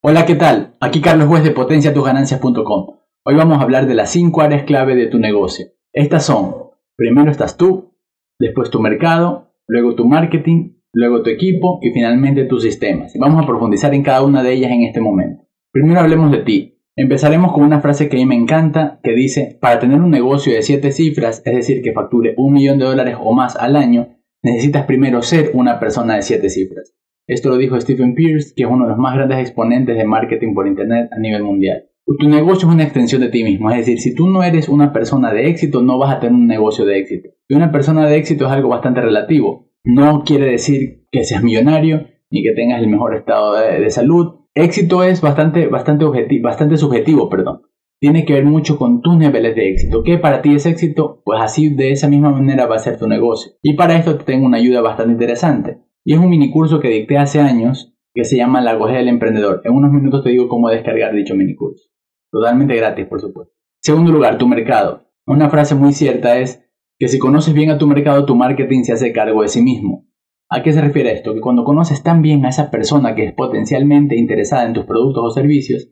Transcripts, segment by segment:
Hola, ¿qué tal? Aquí Carlos Juez de potenciatusganancias.com. Hoy vamos a hablar de las 5 áreas clave de tu negocio. Estas son, primero estás tú, después tu mercado, luego tu marketing, luego tu equipo y finalmente tus sistemas. Vamos a profundizar en cada una de ellas en este momento. Primero hablemos de ti. Empezaremos con una frase que a mí me encanta que dice, para tener un negocio de 7 cifras, es decir, que facture un millón de dólares o más al año, necesitas primero ser una persona de 7 cifras. Esto lo dijo Stephen Pierce, que es uno de los más grandes exponentes de marketing por Internet a nivel mundial. Tu negocio es una extensión de ti mismo, es decir, si tú no eres una persona de éxito, no vas a tener un negocio de éxito. Y una persona de éxito es algo bastante relativo. No quiere decir que seas millonario ni que tengas el mejor estado de, salud, Éxito es bastante, bastante, bastante subjetivo, perdón. Tiene que ver mucho con tus niveles de éxito. ¿Qué para ti es éxito? Pues así, de esa misma manera va a ser tu negocio. Y para esto te tengo una ayuda bastante interesante. Y es un mini curso que dicté hace años que se llama La Goja del Emprendedor. En unos minutos te digo cómo descargar dicho mini curso. Totalmente gratis, por supuesto. Segundo lugar, tu mercado. Una frase muy cierta es que si conoces bien a tu mercado, tu marketing se hace cargo de sí mismo. ¿A qué se refiere esto? Que cuando conoces tan bien a esa persona que es potencialmente interesada en tus productos o servicios,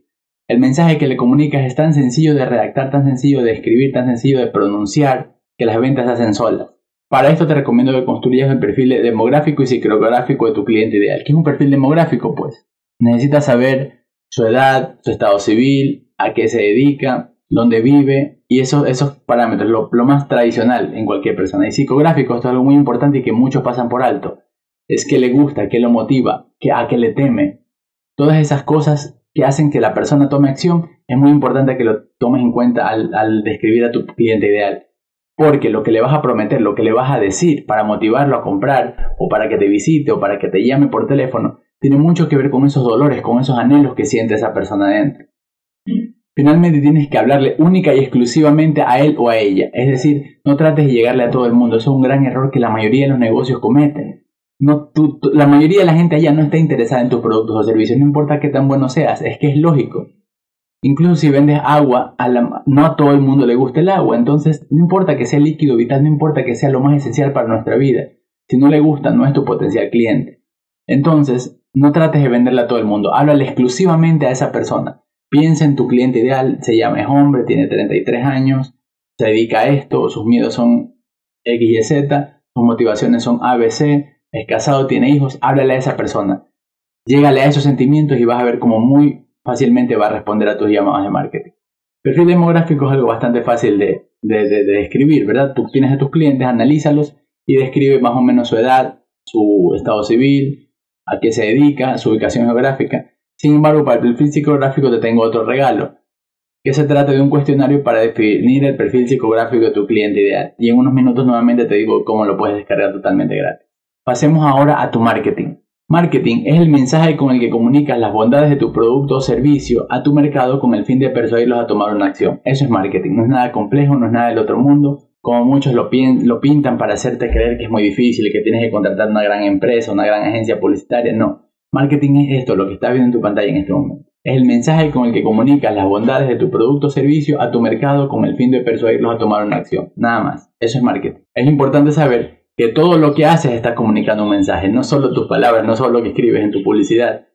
el mensaje que le comunicas es tan sencillo de redactar, tan sencillo de escribir, tan sencillo de pronunciar, que las ventas se hacen solas. Para esto te recomiendo que construyas el perfil demográfico y psicográfico de tu cliente ideal. ¿Qué es un perfil demográfico? Pues necesitas saber su edad, su estado civil, a qué se dedica, dónde vive y esos, esos parámetros, lo, más tradicional en cualquier persona. Y psicográfico, esto es algo muy importante y que muchos pasan por alto es que le gusta, que lo motiva, que a que le teme. Todas esas cosas que hacen que la persona tome acción es muy importante que lo tomes en cuenta al describir a tu cliente ideal. Porque lo que le vas a prometer, lo que le vas a decir para motivarlo a comprar o para que te visite o para que te llame por teléfono, tiene mucho que ver con esos dolores, con esos anhelos que siente esa persona dentro. Finalmente tienes que hablarle única y exclusivamente a él o a ella. Es decir, no trates de llegarle a todo el mundo. Eso es un gran error que la mayoría de los negocios cometen. No, la mayoría de la gente allá no está interesada en tus productos o servicios, no importa qué tan bueno seas, es que es lógico. Incluso si vendes agua, a no a todo el mundo le gusta el agua, entonces no importa que sea líquido vital, no importa que sea lo más esencial para nuestra vida. Si no le gusta, no es tu potencial cliente. Entonces, no trates de venderle a todo el mundo, háblale exclusivamente a esa persona. Piensa en tu cliente ideal, se llama hombre, tiene 33 años, se dedica a esto, sus miedos son X y Z, sus motivaciones son ABC, es casado, tiene hijos, háblale a esa persona. Llégale a esos sentimientos y vas a ver cómo muy fácilmente va a responder a tus llamadas de marketing. Perfil demográfico es algo bastante fácil de, de, describir, ¿verdad? Tú tienes a tus clientes, analízalos y describe más o menos su edad, su estado civil, a qué se dedica, su ubicación geográfica. Sin embargo, para el perfil psicográfico te tengo otro regalo, que se trata de un cuestionario para definir el perfil psicográfico de tu cliente ideal. Y en unos minutos nuevamente te digo cómo lo puedes descargar totalmente gratis. Pasemos ahora a tu marketing. Marketing es el mensaje con el que comunicas las bondades de tu producto o servicio a tu mercado con el fin de persuadirlos a tomar una acción. Eso es marketing, no es nada complejo, no es nada del otro mundo, como muchos lo, pintan para hacerte creer que es muy difícil y que tienes que contratar una gran empresa, una gran agencia publicitaria. No, marketing es esto, lo que estás viendo en tu pantalla en este momento. Es el mensaje con el que comunicas las bondades de tu producto o servicio a tu mercado con el fin de persuadirlos a tomar una acción. Nada más. Eso es marketing. Es importante saber que todo lo que haces está comunicando un mensaje, no solo tus palabras, no solo lo que escribes en tu publicidad,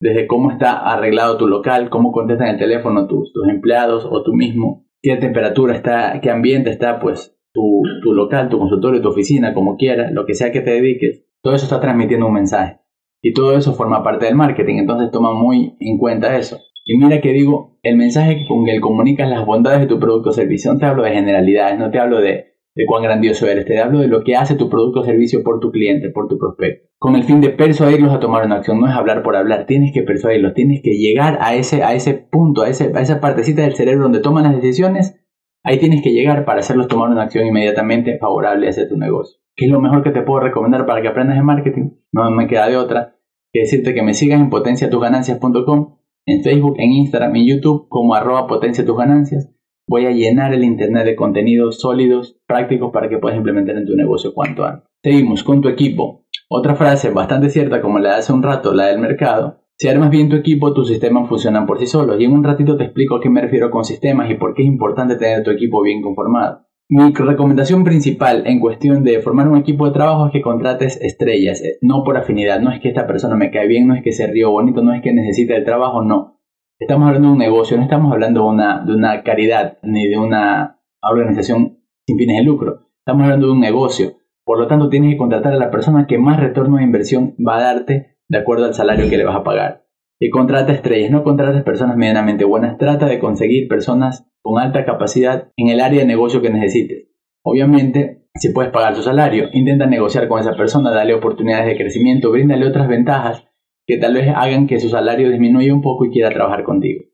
desde cómo está arreglado tu local, cómo contestan el teléfono tus, tus empleados o tú mismo, qué temperatura está, qué ambiente está, pues tu, tu local, tu consultorio, tu oficina, como quieras, lo que sea que te dediques, todo eso está transmitiendo un mensaje. Y todo eso forma parte del marketing, entonces toma muy en cuenta eso. Y mira que digo, el mensaje con el comunicas las bondades de tu producto o servicio, no te hablo de generalidades, no te hablo de de cuán grandioso eres. Te hablo de lo que hace tu producto o servicio por tu cliente, por tu prospecto. Con el fin de persuadirlos a tomar una acción. No es hablar por hablar. Tienes que persuadirlos. Tienes que llegar a ese, a ese punto, a, ese, a esa partecita del cerebro donde toman las decisiones. Ahí tienes que llegar para hacerlos tomar una acción inmediatamente favorable hacia tu negocio. ¿Qué es lo mejor que te puedo recomendar para que aprendas de marketing? No me queda de otra que decirte que me sigas en potenciatusganancias.com, en Facebook, en Instagram, en YouTube como arroba potencia tus ganancias voy a llenar el Internet de contenidos sólidos, prácticos para que puedas implementar en tu negocio cuanto antes. Seguimos con tu equipo. Otra frase bastante cierta como la de hace un rato, la del mercado. Si armas bien tu equipo, tus sistemas funcionan por sí solos. Y en un ratito te explico a qué me refiero con sistemas y por qué es importante tener tu equipo bien conformado. Mi recomendación principal en cuestión de formar un equipo de trabajo es que contrates estrellas, eh, no por afinidad, no es que esta persona me cae bien, no es que se río bonito, no es que necesite el trabajo, no. Estamos hablando de un negocio, no estamos hablando de una, de una caridad ni de una organización sin fines de lucro, estamos hablando de un negocio. Por lo tanto, tienes que contratar a la persona que más retorno de inversión va a darte de acuerdo al salario que le vas a pagar. Y contrata estrellas, no contrates personas medianamente buenas, trata de conseguir personas con alta capacidad en el área de negocio que necesites. Obviamente, si puedes pagar su salario, intenta negociar con esa persona, dale oportunidades de crecimiento, bríndale otras ventajas que tal vez hagan que su salario disminuya un poco y quiera trabajar contigo.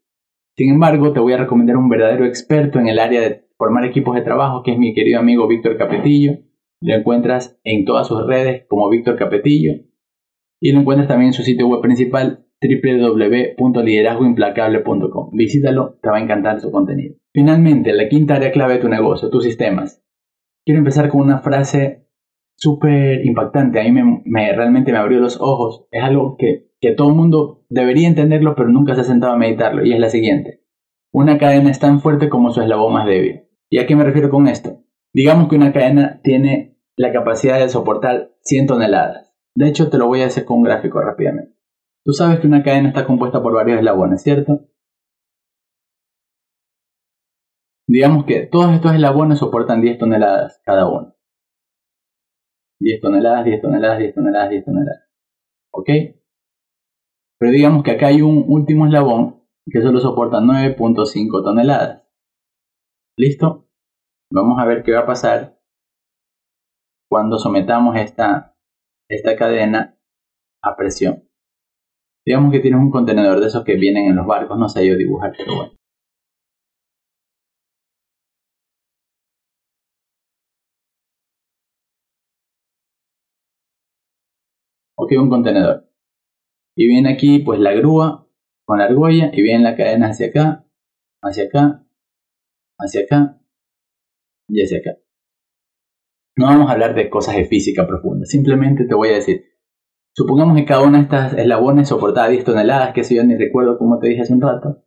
Sin embargo, te voy a recomendar un verdadero experto en el área de formar equipos de trabajo, que es mi querido amigo Víctor Capetillo. Lo encuentras en todas sus redes como Víctor Capetillo y lo encuentras también en su sitio web principal www.liderazgoimplacable.com. Visítalo, te va a encantar su contenido. Finalmente, la quinta área clave de tu negocio, tus sistemas. Quiero empezar con una frase súper impactante. A mí me, realmente me abrió los ojos. Es algo que, que todo el mundo debería entenderlo, pero nunca se ha sentado a meditarlo. Y es la siguiente. Una cadena es tan fuerte como su eslabón más débil. ¿Y a qué me refiero con esto? Digamos que una cadena tiene la capacidad de soportar 100 toneladas. De hecho, te lo voy a hacer con un gráfico rápidamente. Tú sabes que una cadena está compuesta por varios eslabones, ¿cierto? Digamos que todos estos eslabones soportan 10 toneladas cada uno. 10 toneladas, 10 toneladas, 10 toneladas, 10 toneladas. ¿Ok? Pero digamos que acá hay un último eslabón que solo soporta 9.5 toneladas. ¿Listo? Vamos a ver qué va a pasar cuando sometamos esta, esta cadena a presión. Digamos que tienes un contenedor de esos que vienen en los barcos, no sé yo dibujar, pero bueno. Ok, un contenedor. Y viene aquí pues la grúa con la argolla y viene la cadena hacia acá, hacia acá, hacia acá y hacia acá. No vamos a hablar de cosas de física profunda, simplemente te voy a decir, supongamos que cada una de estas eslabones soportaba 10 toneladas, que si yo ni recuerdo como te dije hace un rato,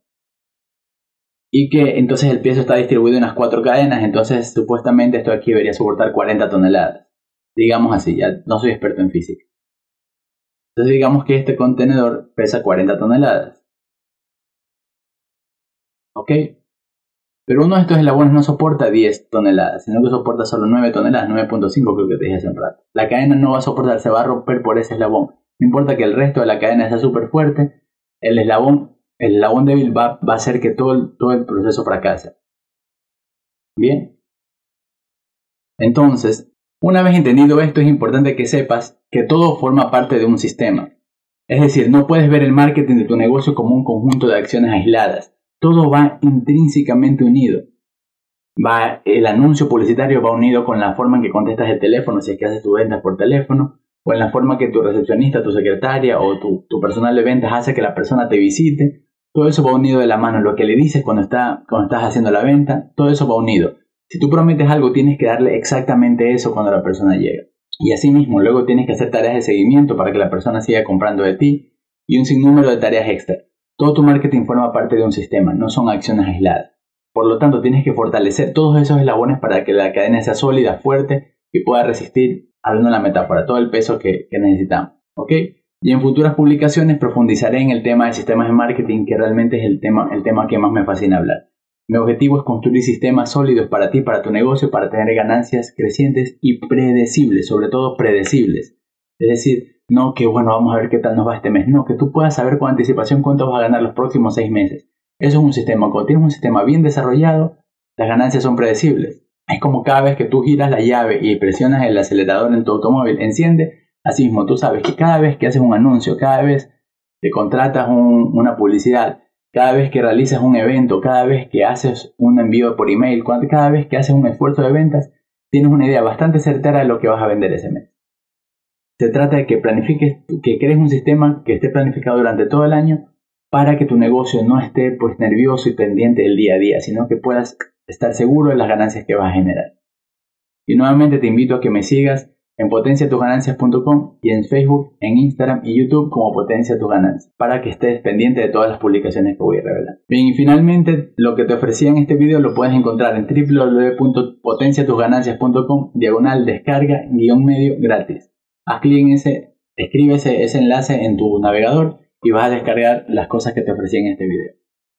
y que entonces el peso está distribuido en unas cuatro cadenas, entonces supuestamente esto aquí debería soportar 40 toneladas. Digamos así, ya no soy experto en física. Entonces digamos que este contenedor pesa 40 toneladas. ¿Ok? Pero uno de estos eslabones no soporta 10 toneladas, sino que soporta solo 9 toneladas, 9.5 creo que te dije hace un rato. La cadena no va a soportar, se va a romper por ese eslabón. No importa que el resto de la cadena sea súper fuerte, el eslabón, el eslabón débil va, a hacer que todo el proceso fracase. Bien. Entonces, una vez entendido esto, es importante que sepas que todo forma parte de un sistema. Es decir, no puedes ver el marketing de tu negocio como un conjunto de acciones aisladas todo va intrínsecamente unido. Va, el anuncio publicitario va unido con la forma en que contestas el teléfono, si es que haces tu ventas por teléfono, o en la forma que tu recepcionista, tu secretaria o tu, personal de ventas hace que la persona te visite. Todo eso va unido de la mano. Lo que le dices cuando, está, cuando estás haciendo la venta, todo eso va unido. Si tú prometes algo, tienes que darle exactamente eso cuando la persona llega. Y asimismo, luego tienes que hacer tareas de seguimiento para que la persona siga comprando de ti y un sinnúmero de tareas extra. Todo tu marketing forma parte de un sistema, no son acciones aisladas. Por lo tanto, tienes que fortalecer todos esos eslabones para que la cadena sea sólida, fuerte y pueda resistir, hablando de la metáfora, todo el peso que, necesitamos. ¿Ok? Y en futuras publicaciones profundizaré en el tema de sistemas de marketing, que realmente es el tema, el tema que más me fascina hablar. Mi objetivo es construir sistemas sólidos para ti, para tu negocio, para tener ganancias crecientes y predecibles, sobre todo predecibles. Es decir, no que, bueno, vamos a ver qué tal nos va este mes. No, que tú puedas saber con anticipación cuánto vas a ganar los próximos seis meses. Eso es un sistema. Cuando tienes un sistema bien desarrollado, las ganancias son predecibles. Es como cada vez que tú giras la llave y presionas el acelerador en tu automóvil, enciende. Así mismo, tú sabes que cada vez que haces un anuncio, cada vez que contratas una publicidad, cada vez que realizas un evento, cada vez que haces un envío por email, cada vez que haces un esfuerzo de ventas, tienes una idea bastante certera de lo que vas a vender ese mes. Se trata de que planifiques, que crees un sistema que esté planificado durante todo el año para que tu negocio no esté pues nervioso y pendiente del día a día, sino que puedas estar seguro de las ganancias que vas a generar. Y nuevamente te invito a que me sigas en potenciatusganancias.com y en Facebook, en Instagram y YouTube como Potencia Tus Ganancias, para que estés pendiente de todas las publicaciones que voy a revelar. Bien, y finalmente, lo que te ofrecía en este video lo puedes encontrar en www.potenciatusganancias.com, diagonal descarga, guion medio gratis. Haz clic en ese, escribe ese, ese enlace en tu navegador y vas a descargar las cosas que te ofrecí en este video.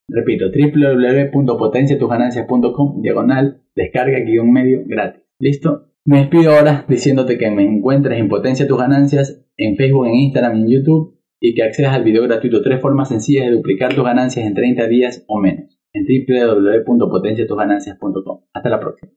Repito, www.potenciatusganancias.com, diagonal descarga guion medio gratis. ¿Listo? Me despido ahora diciéndote que me encuentres en Potencia Tus Ganancias en Facebook, en Instagram y en YouTube y que accedas al video gratuito tres formas sencillas de duplicar tus ganancias en 30 días o menos en www.potenciatusganancias.com. Hasta la próxima.